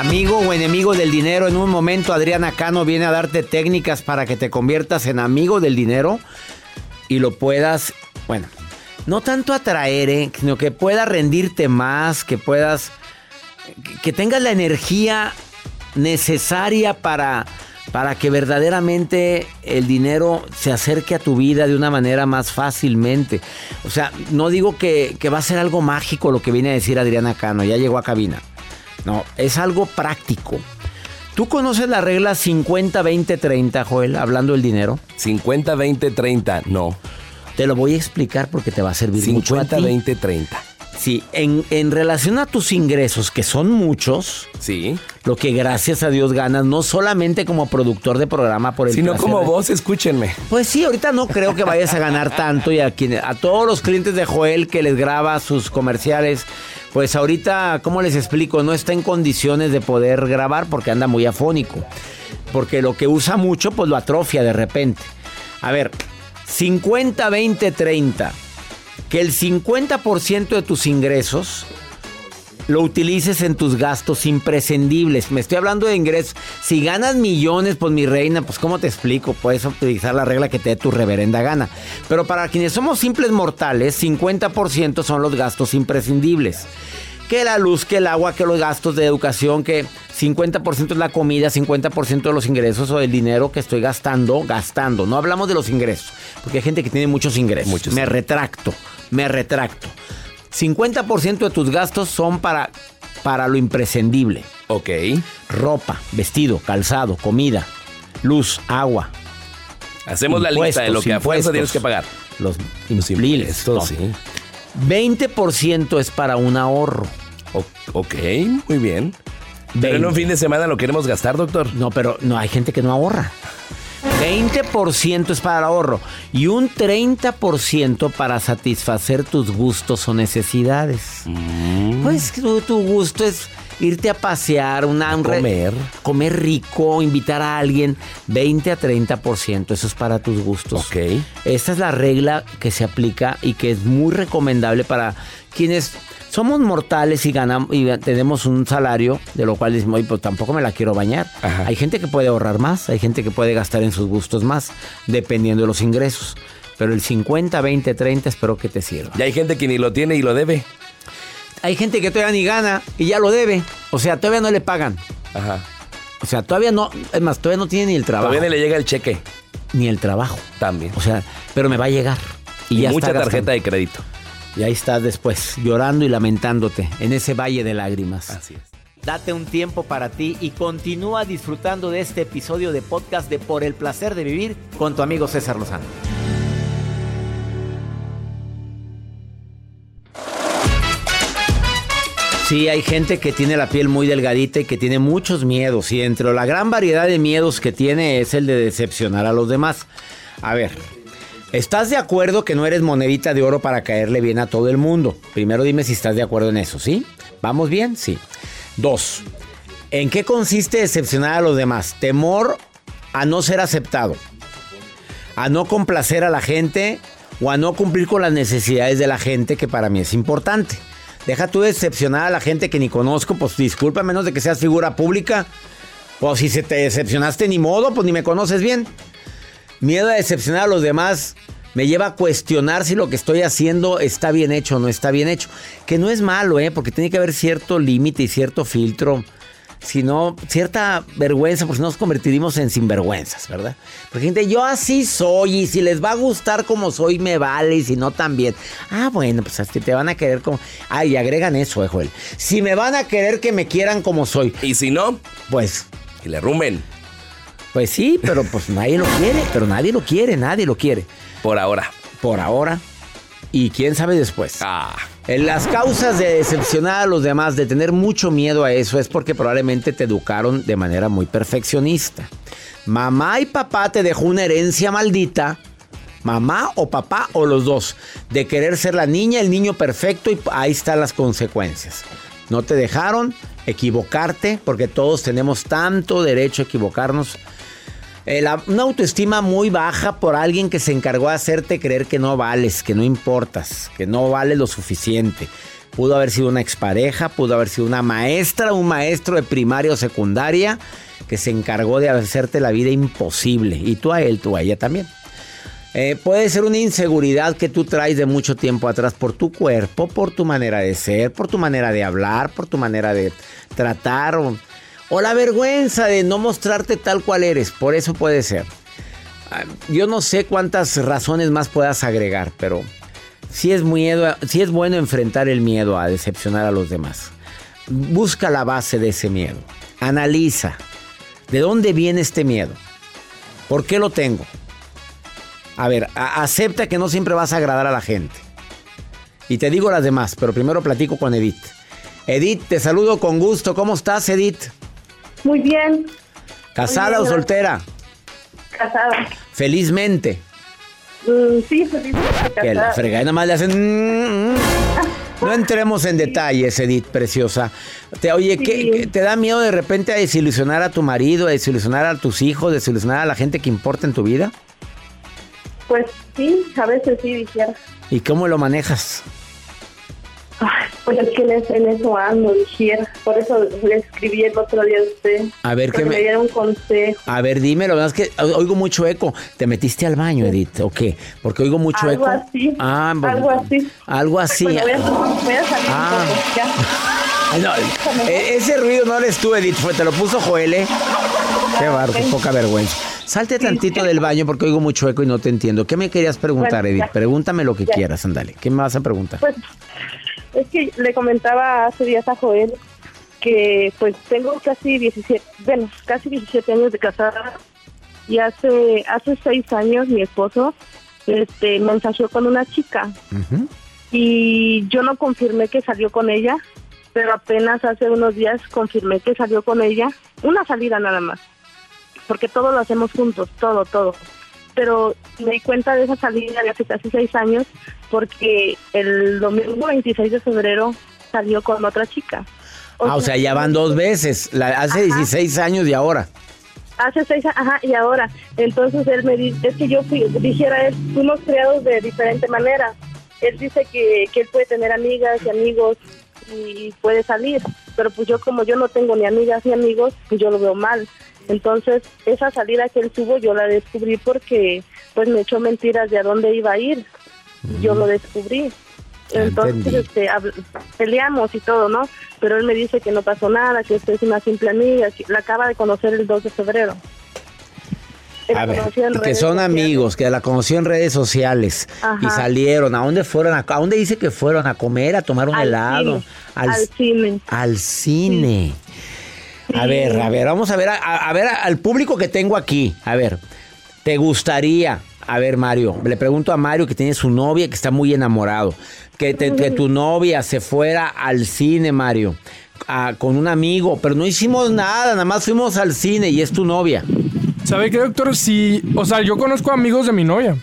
Amigo o enemigo del dinero, en un momento Adriana Cano viene a darte técnicas para que te conviertas en amigo del dinero y lo puedas, bueno, no tanto atraer, ¿eh? sino que puedas rendirte más, que puedas, que tengas la energía necesaria para, para que verdaderamente el dinero se acerque a tu vida de una manera más fácilmente. O sea, no digo que, que va a ser algo mágico lo que viene a decir Adriana Cano, ya llegó a cabina. No, es algo práctico. ¿Tú conoces la regla 50-20-30, Joel, hablando del dinero? 50-20-30, no. Te lo voy a explicar porque te va a servir 50, mucho. 50-20-30. Sí, en, en, relación a tus ingresos, que son muchos, sí. lo que gracias a Dios ganas, no solamente como productor de programa por el Sino como vos, escúchenme. Pues sí, ahorita no creo que vayas a ganar tanto y a, quien, a todos los clientes de Joel que les graba sus comerciales, pues ahorita, ¿cómo les explico? No está en condiciones de poder grabar porque anda muy afónico. Porque lo que usa mucho, pues lo atrofia de repente. A ver, 50, 20, 30. Que el 50% de tus ingresos lo utilices en tus gastos imprescindibles. Me estoy hablando de ingresos. Si ganas millones, pues mi reina, pues ¿cómo te explico? Puedes utilizar la regla que te dé tu reverenda gana. Pero para quienes somos simples mortales, 50% son los gastos imprescindibles. Que la luz, que el agua, que los gastos de educación, que 50% es la comida, 50% de los ingresos o del dinero que estoy gastando, gastando. No hablamos de los ingresos, porque hay gente que tiene muchos ingresos. Muchos. Me retracto, me retracto. 50% de tus gastos son para, para lo imprescindible. Ok. Ropa, vestido, calzado, comida, luz, agua. Hacemos la lista de lo que a fuerza tienes que pagar. Los todo, sí. 20% es para un ahorro. O, ok, muy bien. Pero en un fin de semana lo queremos gastar, doctor. No, pero no hay gente que no ahorra. 20% es para el ahorro y un 30% para satisfacer tus gustos o necesidades. Mm. Pues tu, tu, gusto es irte a pasear, una, un comer. comer rico, invitar a alguien. 20 a 30%, eso es para tus gustos. Ok. Esta es la regla que se aplica y que es muy recomendable para quienes somos mortales y ganamos y tenemos un salario, de lo cual decimos, pues tampoco me la quiero bañar. Ajá. Hay gente que puede ahorrar más, hay gente que puede gastar en sus gustos más, dependiendo de los ingresos. Pero el 50, 20, 30 espero que te sirva. Y hay gente que ni lo tiene y lo debe. Hay gente que todavía ni gana y ya lo debe. O sea, todavía no le pagan. Ajá. O sea, todavía no, es más, todavía no tiene ni el trabajo. Todavía ni le llega el cheque. Ni el trabajo. También. O sea, pero me va a llegar. Y, Y ya mucha está tarjeta de crédito. Y ahí estás después, llorando y lamentándote en ese valle de lágrimas. Así es. Date un tiempo para ti y continúa disfrutando de este episodio de podcast de Por el placer de vivir con tu amigo César Lozano. Sí, hay gente que tiene la piel muy delgadita y que tiene muchos miedos. Y entre la gran variedad de miedos que tiene es el de decepcionar a los demás. A ver, ¿estás de acuerdo que no eres monedita de oro para caerle bien a todo el mundo? Primero dime si estás de acuerdo en eso, ¿sí? ¿Vamos bien? Sí. Dos, ¿en qué consiste decepcionar a los demás? Temor a no ser aceptado, a no complacer a la gente o a no cumplir con las necesidades de la gente, que para mí es importante. Deja tú decepcionar a la gente que ni conozco, pues disculpa, menos de que seas figura pública. O si se te decepcionaste ni modo, pues ni me conoces bien. Miedo a decepcionar a los demás me lleva a cuestionar si lo que estoy haciendo está bien hecho o no está bien hecho. Que no es malo, ¿eh? Porque tiene que haber cierto límite y cierto filtro. Sino cierta vergüenza, porque si nos convertiríamos en sinvergüenzas, ¿verdad? Porque gente, yo así soy y si les va a gustar como soy, me vale y si no, también. Ah, bueno, pues que te van a querer como. Ay, agregan eso, eh, Joel. Si me van a querer que me quieran como soy. Y si no, pues. Que le rumben. Pues sí, pero pues nadie lo quiere, pero nadie lo quiere, nadie lo quiere. Por ahora. Por ahora. Y quién sabe después. Ah. En las causas de decepcionar a los demás, de tener mucho miedo a eso, es porque probablemente te educaron de manera muy perfeccionista. Mamá y papá te dejó una herencia maldita. Mamá o papá o los dos. De querer ser la niña, el niño perfecto y ahí están las consecuencias. No te dejaron equivocarte porque todos tenemos tanto derecho a equivocarnos eh, una autoestima muy baja por alguien que se encargó de hacerte creer que no vales, que no importas, que no vale lo suficiente. Pudo haber sido una expareja, pudo haber sido una maestra, un maestro de primaria o secundaria que se encargó de hacerte la vida imposible. Y tú a él, tú a ella también. Eh, puede ser una inseguridad que tú traes de mucho tiempo atrás por tu cuerpo, por tu manera de ser, por tu manera de hablar, por tu manera de tratar. O, o la vergüenza de no mostrarte tal cual eres. Por eso puede ser. Ah, yo no sé cuántas razones más puedas agregar, pero sí es, miedo, sí es bueno enfrentar el miedo a decepcionar a los demás. Busca la base de ese miedo. Analiza. ¿De dónde viene este miedo? ¿Por qué lo tengo? A ver, acepta que no siempre vas a agradar a la gente. Y te digo las demás, pero primero platico con Edith. Edith, te saludo con gusto. ¿Cómo estás, Edith? Muy bien. ¿Casada o soltera? Casada. Felizmente. Mm, sí, felizmente. Que la fregada nada más le hacen. Mm, mm. No entremos en detalles, Edith, preciosa. Te, oye, ¿qué, ¿te da miedo de repente a desilusionar a tu marido, a desilusionar a tus hijos, desilusionar a la gente que importa en tu vida? Pues sí, a veces sí, dijera. ¿Y cómo lo manejas? Pues es que en eso ando, dijera. Por eso le escribí el otro día a usted. A ver, que me... diera un consejo. A ver, dímelo. Es que oigo mucho eco. ¿Te metiste al baño, Edith? ¿O qué? Porque oigo mucho algo eco. Así, ah, algo así. Algo así. voy, a, salir ah. No, e, ese ruido no eres tú, Edith. Te lo puso Joel, ¿eh? Qué barro, poca vergüenza. Salte tantito del baño porque oigo mucho eco y no te entiendo. ¿Qué me querías preguntar, Edith? Pregúntame lo que quieras, ándale. ¿Qué me vas a preguntar? Pues es que le comentaba hace días a Joel que pues tengo casi 17, bueno, casi 17 años de casada y hace hace seis años mi esposo este mensajeó con una chica. Y yo no confirmé que salió con ella, pero apenas hace unos días confirmé que salió con ella, una salida nada más, porque todo lo hacemos juntos, todo, todo pero me di cuenta de esa salida de hace casi seis años porque el domingo 26 de febrero salió con otra chica. ah, o sea, ya van dos veces, hace 16 años y ahora. Hace seis, ajá, y ahora. Entonces él me dice, es que yo fui, dijera él, fuimos creados de diferente manera. Él dice que, que él puede tener amigas y amigos y puede salir, pero pues yo como yo no tengo ni amigas ni amigos, pues yo lo veo mal. Entonces, esa salida que él tuvo yo la descubrí porque pues me echó mentiras de a dónde iba a ir. Yo lo descubrí. Entonces, este, peleamos y todo, ¿no? Pero él me dice que no pasó nada, que usted es una simple amiga, que la acaba de conocer el 2 de febrero. A ver, que son amigos, que la conoció en redes sociales y salieron. ¿A dónde fueron? ¿A, dónde dice que fueron? ¿A comer? ¿A tomar un helado? Al, cine. Al cine. A ver, a ver, vamos a ver, a, ver al público que tengo aquí. A ver, ¿te gustaría, a ver, Mario, le pregunto a Mario que tiene su novia que está muy enamorado, que, tu novia se fuera al cine, Mario, con un amigo, pero no hicimos nada, nada más fuimos al cine y es tu novia. ¿Sabe qué, doctor? Si, o sea, yo conozco amigos de mi novia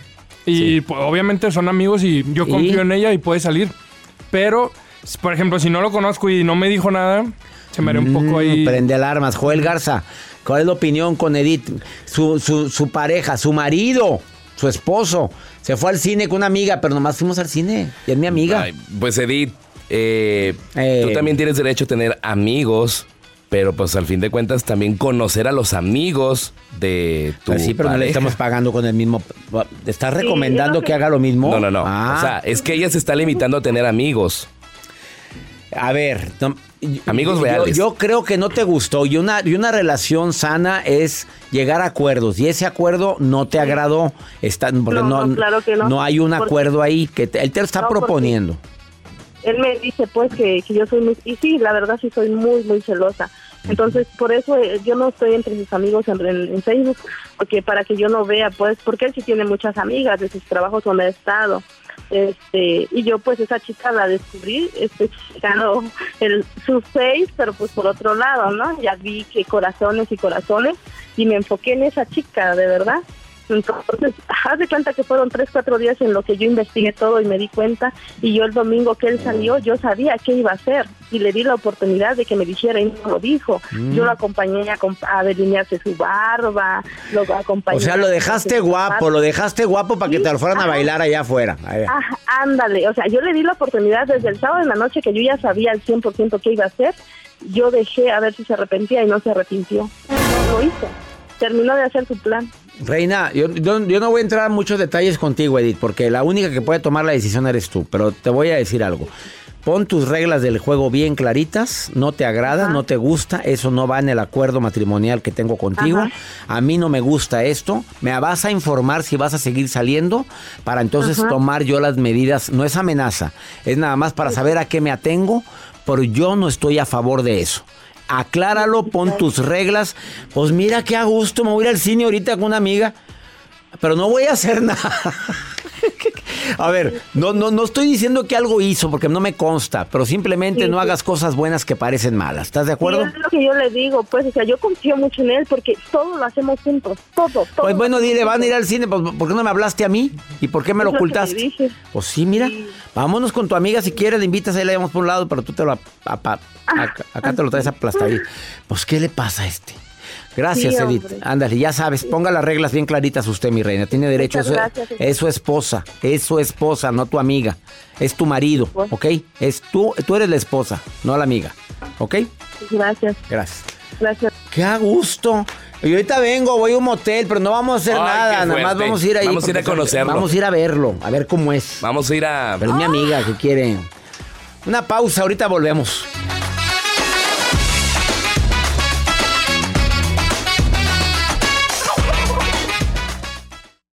y pues, obviamente son amigos y yo confío en ella y puede salir, pero, por ejemplo, si no lo conozco y no me dijo nada se me un poco ahí. Mm, prende alarmas. Joel Garza, ¿cuál es la opinión con Edith? Su, su, pareja, su marido, su esposo, se fue al cine con una amiga, pero nomás fuimos al cine. Y es mi amiga. pues Edith, eh, tú eh. también tienes derecho a tener amigos pero pues al fin de cuentas también conocer a los amigos de tu Pues sí, pero no le estamos pagando con el mismo. ¿Te estás recomendando que haga lo mismo? No, no, no. Ah, O sea, es que ella se está limitando a tener amigos. a ver. no, Amigos reales. Yo, creo que no te gustó. Y una, y una relación sana es llegar a acuerdos. Y ese acuerdo no te agradó. Está, porque No, no, claro que no. hay un acuerdo ahí que te- él te lo está No, proponiendo. él me dice pues que, que yo soy muy y sí la verdad sí soy muy muy celosa entonces por eso eh, yo no estoy entre sus amigos en, en- en Facebook porque para que yo no vea pues porque él sí tiene muchas amigas de sus trabajos donde ha estado. Este y yo pues esa chica la descubrí este checando el su face pero pues por otro lado no ya vi que corazones y corazones y me enfoqué en esa chica de verdad entonces, haz de cuenta que fueron tres, cuatro días en lo que yo investigué todo y me di cuenta. Y yo el domingo que él salió, yo sabía qué iba a hacer. Y le di la oportunidad de que me dijera y no lo dijo. Mm. Yo lo acompañé a, a delinearse su barba, lo acompañé. O sea, lo dejaste guapo, lo dejaste guapo para que Sí, te lo fueran a bailar allá afuera. Ajá, ándale, o sea, yo le di la oportunidad desde el sábado en la noche que yo ya sabía al 100% qué iba a hacer. Yo dejé a ver si se arrepentía y no se arrepintió. No lo hizo. Terminó de hacer su plan. Reina, yo, yo- yo no voy a entrar en muchos detalles contigo, Edith, porque la única que puede tomar la decisión eres tú. Pero te voy a decir algo. Pon tus reglas del juego bien claritas, no te agrada, Ajá. no te gusta, eso no va en el acuerdo matrimonial que tengo contigo. Ajá. A mí no me gusta esto. Me vas a informar si vas a seguir saliendo para entonces Ajá. tomar yo las medidas. No es amenaza, es nada más para saber a qué me atengo, pero yo no estoy a favor de eso. Acláralo, pon tus reglas. Pues mira qué a gusto, me voy a ir al cine ahorita con una amiga, pero no voy a hacer nada. A ver, no, no, no estoy diciendo que algo hizo porque no me consta, pero simplemente Sí, no sí. hagas cosas buenas que parecen malas. ¿Estás de acuerdo? Sí, es lo que yo le digo, pues, o sea, yo confío mucho en él porque todo lo hacemos juntos, todo, todo. Pues bueno, lo dile, van a ir al cine, pues ¿por qué no me hablaste a mí? ¿Y por qué me lo lo ocultaste? dije. Pues sí, mira, vámonos con tu amiga si quieres, le invitas, ahí la llevamos por un lado, pero tú te lo... ap- apa- acá, acá te lo traes aplastadito. Pues ¿qué le pasa a este? Gracias, Sí, Edith. Ándale, ya sabes, ponga las reglas bien claritas usted, mi reina. Tiene derecho, eso, gracias, es su esposa, es su esposa, no tu amiga. Es tu marido, Bueno. ¿ok? Es tú, tú eres la esposa, no la amiga, ¿ok? Gracias, Gracias. gracias. Qué a gusto. Y ahorita vengo, voy a un motel, pero no vamos a hacer Ay, nada. Nada más vamos a ir ahí. Vamos a ir a conocerlo. Vamos a ir a verlo, a ver cómo es. Vamos a ir a... Pero es mi amiga que quiere. Una pausa, ahorita volvemos.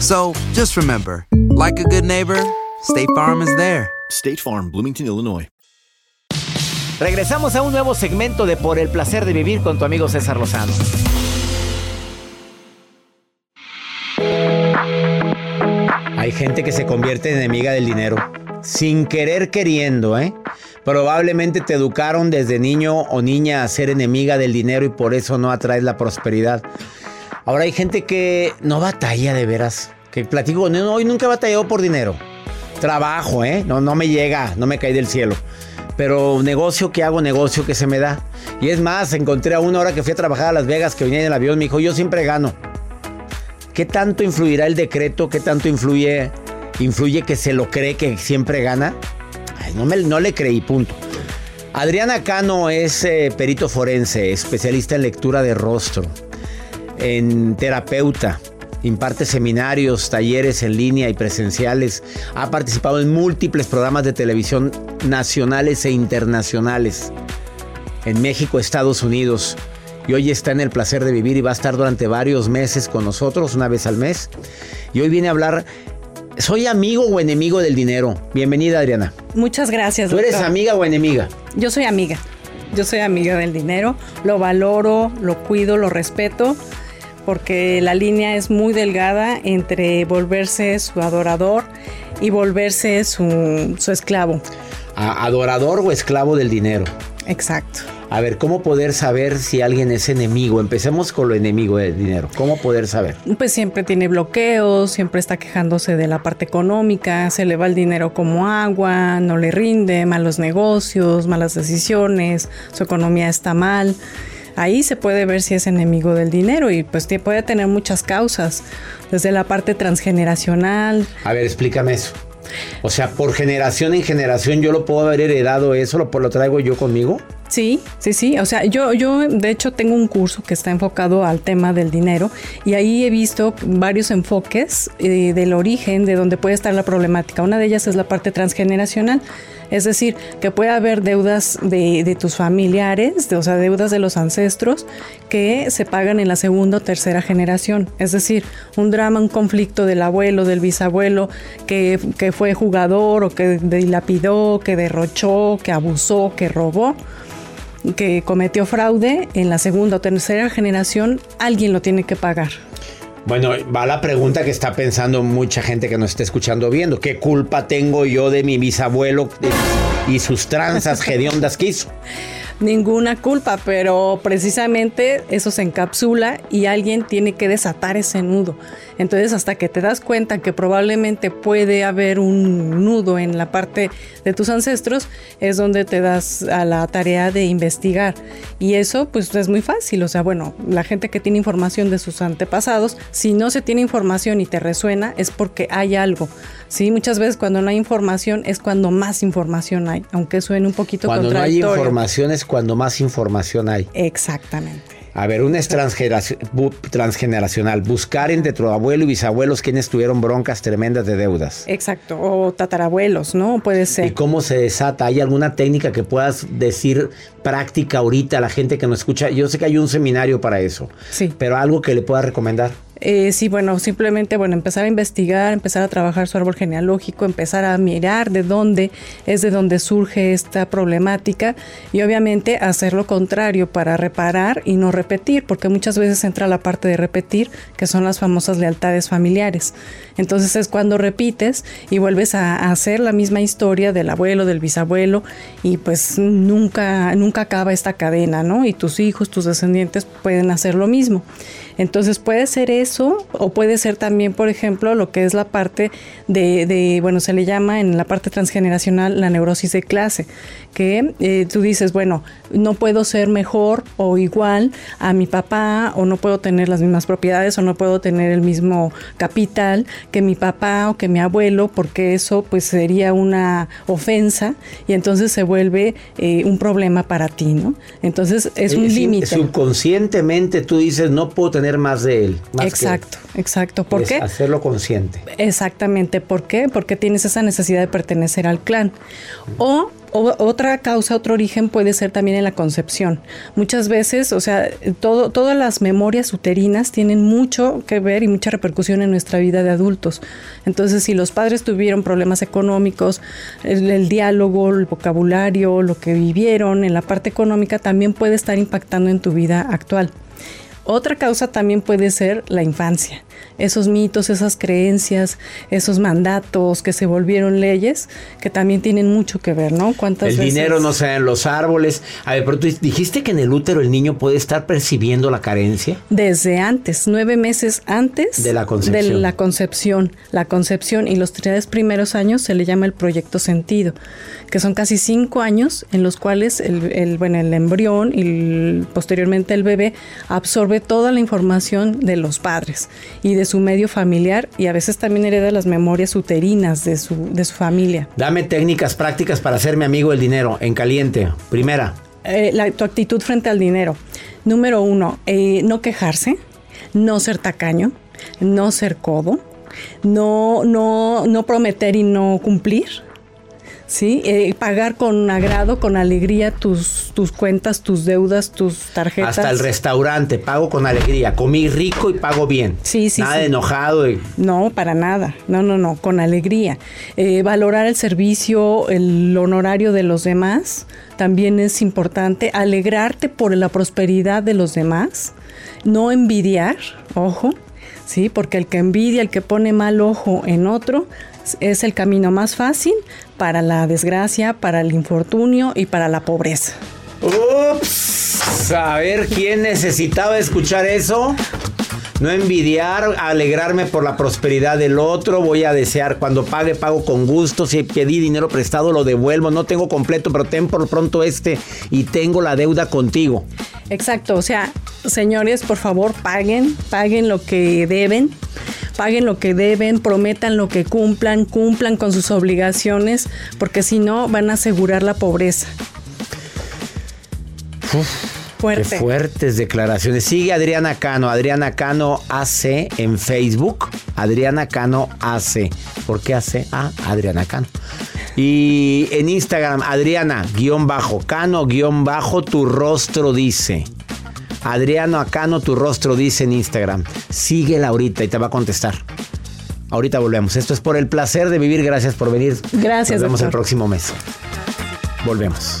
So just remember, like a good neighbor, State Farm is there. State Farm, Bloomington, Illinois. Regresamos a un nuevo segmento de Por el placer de vivir con tu amigo César Lozano. Hay gente que se convierte en enemiga del dinero sin querer queriendo, ¿eh? Probablemente te educaron desde niño o niña a ser enemiga del dinero y por eso no atraes la prosperidad. Ahora hay gente que no batalla de veras. Que platico, no, hoy nunca batalló por dinero. Trabajo, ¿eh? No, no me llega, no me cae del cielo. Pero negocio que hago, negocio que se me da. Y es más, encontré a una hora que fui a trabajar a Las Vegas que venía en el avión, me dijo, yo siempre gano. ¿Qué tanto influirá el decreto? ¿Qué tanto influye, influye que se lo cree que siempre gana? Ay, no, me, no le creí, punto. Adriana Cano es eh, perito forense, especialista en lectura de rostro, en terapeuta, imparte seminarios, talleres en línea y presenciales, ha participado en múltiples programas de televisión nacionales e internacionales en México, Estados Unidos. Y hoy está en el placer de vivir y va a estar durante varios meses con nosotros, una vez al mes. Y hoy viene a hablar ¿Soy amigo o enemigo del dinero? Bienvenida, Adriana. Muchas gracias. ¿Tú eres amiga o enemiga? Yo soy amiga. Yo soy amiga del dinero. Lo valoro, lo cuido, lo respeto, porque la línea es muy delgada entre volverse su adorador y volverse su, su esclavo. ¿Adorador o esclavo del dinero? Exacto. A ver, ¿cómo poder saber si alguien es enemigo? Empecemos con lo enemigo del dinero. ¿Cómo poder saber? Pues siempre tiene bloqueos, siempre está quejándose de la parte económica, se le va el dinero como agua, no le rinde, malos negocios, malas decisiones, su economía está mal. Ahí se puede ver si es enemigo del dinero y pues puede tener muchas causas, desde la parte transgeneracional. A ver, explícame eso. O sea, por generación en generación yo lo puedo haber heredado eso, lo, lo traigo yo conmigo. Sí, sí, sí. O sea, yo, yo de hecho tengo un curso que está enfocado al tema del dinero y ahí he visto varios enfoques eh, del origen de donde puede estar la problemática. Una de ellas es la parte transgeneracional. Es decir, que puede haber deudas de, tus familiares, o sea, deudas de los ancestros que se pagan en la segunda o tercera generación. Es decir, un drama, un conflicto del abuelo, del bisabuelo, que, que fue jugador o que dilapidó, que derrochó, que abusó, que robó que cometió fraude en la segunda o tercera generación, alguien lo tiene que pagar. Bueno, va la pregunta que está pensando mucha gente que nos está escuchando viendo. ¿Qué culpa tengo yo de mi bisabuelo y sus tranzas hediondas que hizo? ninguna culpa, pero precisamente eso se encapsula y alguien tiene que desatar ese nudo. Entonces, hasta que te das cuenta que probablemente puede haber un nudo en la parte de tus ancestros, es donde te das a la tarea de investigar. Y eso, pues, es muy fácil. O sea, bueno, la gente que tiene información de sus antepasados, si no se tiene información y te resuena, es porque hay algo. Sí, muchas veces cuando no hay información es cuando más información hay, aunque suene un poquito cuando contradictorio. Cuando no hay información es cuando más información hay. Exactamente. A ver, una es transgeneracional. Buscar entre tu abuelo y bisabuelos quienes tuvieron broncas tremendas de deudas. Exacto. O tatarabuelos, ¿no? Puede ser. ¿Y cómo se desata? ¿Hay alguna técnica que puedas decir práctica ahorita a la gente que nos escucha? Yo sé que hay un seminario para eso. Sí. Pero algo que le pueda recomendar. Eh, sí, bueno, simplemente, bueno, empezar a investigar, empezar a trabajar su árbol genealógico, empezar a mirar de dónde es de dónde surge esta problemática y obviamente hacer lo contrario para reparar y no repetir, porque muchas veces entra la parte de repetir, que son las famosas lealtades familiares. Entonces es cuando repites y vuelves a, hacer la misma historia del abuelo, del bisabuelo y pues nunca, nunca acaba esta cadena, ¿no? Y tus hijos, tus descendientes pueden hacer lo mismo. Entonces puede ser eso o puede ser también, por ejemplo, lo que es la parte de, bueno, se le llama en la parte transgeneracional la neurosis de clase, que eh, tú dices, bueno, no puedo ser mejor o igual a mi papá o no puedo tener las mismas propiedades o no puedo tener el mismo capital que mi papá o que mi abuelo porque eso pues sería una ofensa y entonces se vuelve eh, un problema para ti, ¿no? Entonces es un límite. Subconscientemente tú dices no puedo tener más de él. exacto, exacto. ¿Por qué? Hacerlo consciente. Exactamente. ¿Por qué? Porque tienes esa necesidad de pertenecer al clan. O otra causa, otro origen puede ser también en la concepción. Muchas veces, o sea, todo, todas las memorias uterinas tienen mucho que ver y mucha repercusión en nuestra vida de adultos. Entonces, si los padres tuvieron problemas económicos, el diálogo, el vocabulario, lo que vivieron en la parte económica también puede estar impactando en tu vida actual. Otra causa también puede ser la infancia esos mitos, esas creencias, esos mandatos que se volvieron leyes, que también tienen mucho que ver, ¿no? ¿Cuántas el dinero no se en los árboles. A ver, pero tú dijiste que en el útero el niño puede estar percibiendo la carencia. Desde antes, nueve meses antes de la concepción. De la concepción, la concepción y los tres primeros años se le llama el proyecto sentido, que son casi cinco años en los cuales el, el bueno, el embrión y posteriormente el bebé absorbe absorbe toda la información de los padres y de su medio familiar y a veces también hereda las memorias uterinas de su, de su familia. Dame técnicas prácticas para hacerme amigo del dinero en caliente. Primera. Eh, la, tu actitud frente al dinero. Número uno, eh, no quejarse, no ser tacaño, no ser codo, no, no, no prometer y no cumplir. ¿Sí? Eh, pagar con agrado, con alegría tus, tus cuentas, tus deudas, tus tarjetas. Hasta el restaurante, pago con alegría. Comí rico y pago bien. Sí, sí. Nada de enojado. Y... No, para nada. No, no, no, con alegría. Eh, valorar el servicio, el honorario de los demás, también es importante. Alegrarte por la prosperidad de los demás. No envidiar, ojo. Sí, porque el que envidia, el que pone mal ojo en otro, es el camino más fácil para la desgracia, para el infortunio y para la pobreza. Ups, a ver quién necesitaba escuchar eso. No envidiar, alegrarme por la prosperidad del otro. Voy a desear cuando pague, pago con gusto. Si pedí dinero prestado, lo devuelvo. No tengo completo, pero ten por pronto este y tengo la deuda contigo. Exacto, o sea, señores, por favor, paguen, paguen lo que deben paguen lo que deben, prometan lo que cumplan, cumplan con sus obligaciones, porque si no van a asegurar la pobreza. Fuerte. Qué fuertes declaraciones. Sigue Adriana Cano, Adriana Cano AC en Facebook. Adriana Cano AC. ¿Por qué AC? Ah, Adriana Cano. Y en Instagram, Adriana, guion bajo, Cano, guion bajo, tu rostro dice. Adriano Acano, tu rostro dice en Instagram. Síguela ahorita y te va a contestar. Ahorita volvemos. Esto es por el placer de vivir. Gracias por venir. Gracias. Nos vemos el próximo mes. Volvemos.